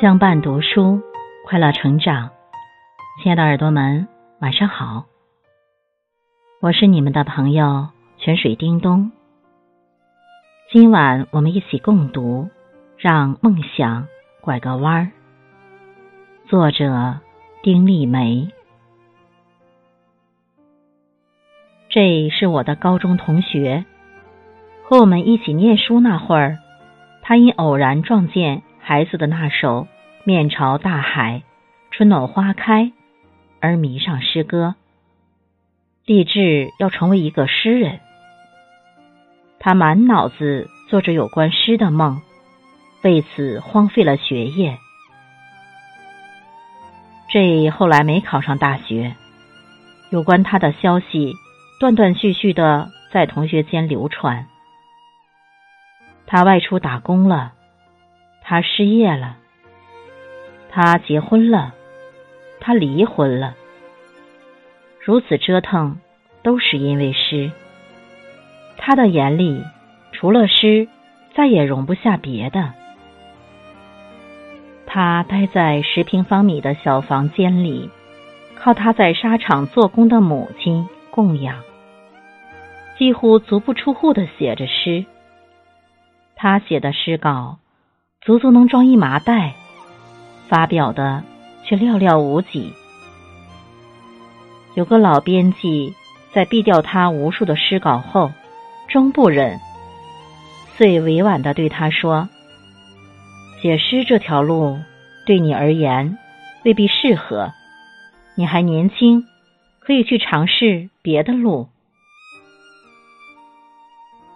相伴读书，快乐成长。亲爱的耳朵们，晚上好！我是你们的朋友泉水叮咚。今晚我们一起共读《让梦想拐个弯儿》，作者丁立梅。这是我的高中同学，和我们一起念书那会儿，他因偶然撞见。孩子的那首“面朝大海，春暖花开”，而迷上诗歌，立志要成为一个诗人。他满脑子做着有关诗的梦，为此荒废了学业。这后来没考上大学，有关他的消息断断续续的在同学间流传。他外出打工了。他失业了，他结婚了，他离婚了，如此折腾，都是因为诗。他的眼里除了诗，再也容不下别的。他待在十平方米的小房间里，靠他在沙场做工的母亲供养，几乎足不出户的写着诗。他写的诗稿。足足能装一麻袋，发表的却寥寥无几。有个老编辑在毙掉他无数的诗稿后，终不忍，遂委婉的对他说：“写诗这条路对你而言未必适合，你还年轻，可以去尝试别的路。”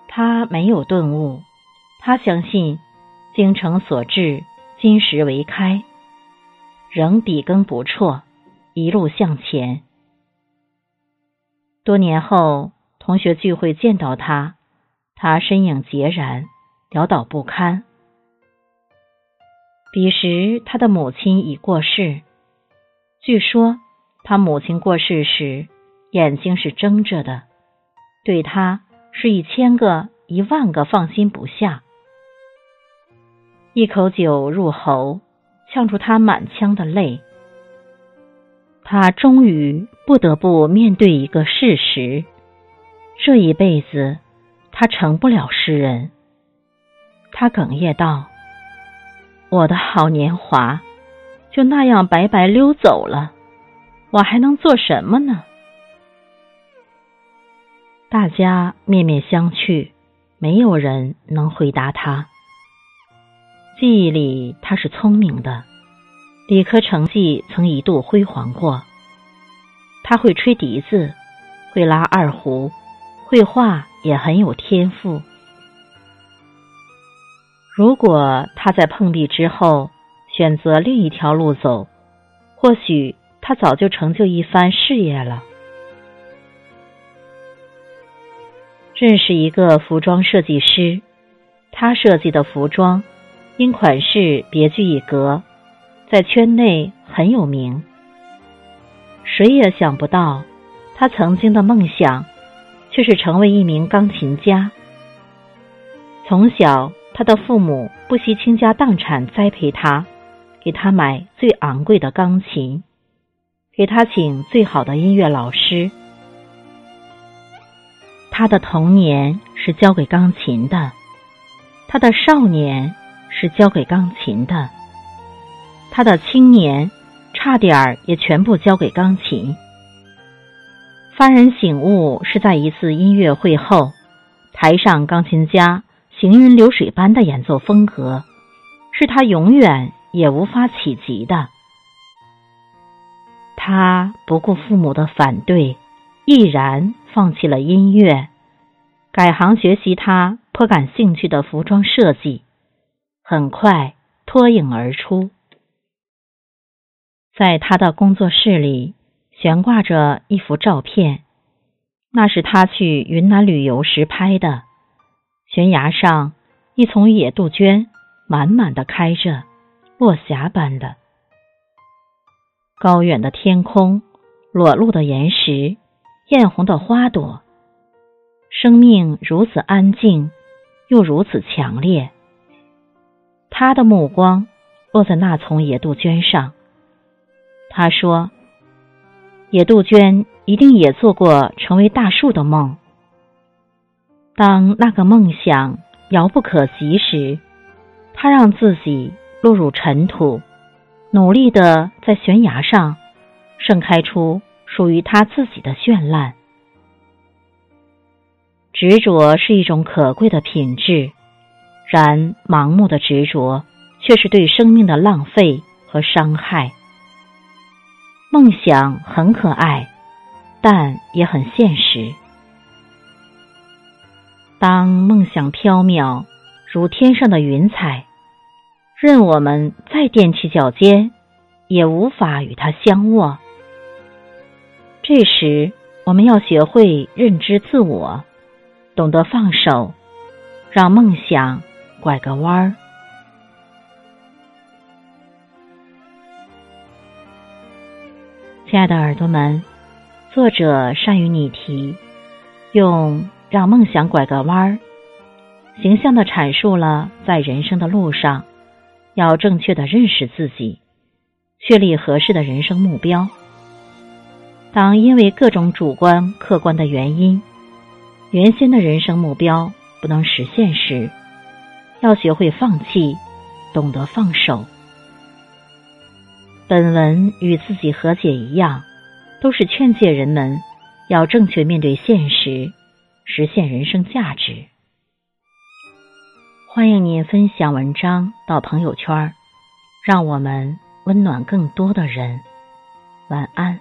他没有顿悟，他相信。精诚所至，金石为开，仍笔耕不辍，一路向前。多年后，同学聚会见到他，他身影孑然，潦倒不堪。彼时，他的母亲已过世。据说，他母亲过世时，眼睛是睁着的，对他是一千个、一万个放心不下。一口酒入喉，呛出他满腔的泪。他终于不得不面对一个事实：这一辈子，他成不了诗人。他哽咽道：“我的好年华就那样白白溜走了，我还能做什么呢？”大家面面相觑，没有人能回答他。记忆里，他是聪明的，理科成绩曾一度辉煌过。他会吹笛子，会拉二胡，绘画也很有天赋。如果他在碰壁之后选择另一条路走，或许他早就成就一番事业了。认识一个服装设计师，他设计的服装。因款式别具一格，在圈内很有名。谁也想不到，他曾经的梦想却是成为一名钢琴家。从小，他的父母不惜倾家荡产栽培他，给他买最昂贵的钢琴，给他请最好的音乐老师。他的童年是交给钢琴的，他的少年。是交给钢琴的，他的青年差点儿也全部交给钢琴。幡然醒悟是在一次音乐会后，台上钢琴家行云流水般的演奏风格，是他永远也无法企及的。他不顾父母的反对，毅然放弃了音乐，改行学习他颇感兴趣的服装设计。很快脱颖而出，在他的工作室里悬挂着一幅照片，那是他去云南旅游时拍的。悬崖上一丛野杜鹃满满的开着，落霞般的。高远的天空，裸露的岩石，艳红的花朵，生命如此安静，又如此强烈。他的目光落在那丛野杜鹃上。他说：“野杜鹃一定也做过成为大树的梦。当那个梦想遥不可及时，他让自己落入尘土，努力的在悬崖上盛开出属于他自己的绚烂。执着是一种可贵的品质，然盲目的执着却是对生命的浪费和伤害。”梦想很可爱，但也很现实。当梦想飘渺如天上的云彩，任我们再踮起脚尖，也无法与它相握。这时，我们要学会认知自我，懂得放手，让梦想拐个弯儿。亲爱的耳朵们，作者善于拟题，用让梦想拐个弯儿，形象的阐述了在人生的路上要正确的认识自己，确立合适的人生目标。当因为各种主观、客观的原因，原先的人生目标不能实现时，要学会放弃，懂得放手。本文与自己和解一样，都是劝诫人们要正确面对现实，实现人生价值。欢迎您分享文章到朋友圈，让我们温暖更多的人。晚安。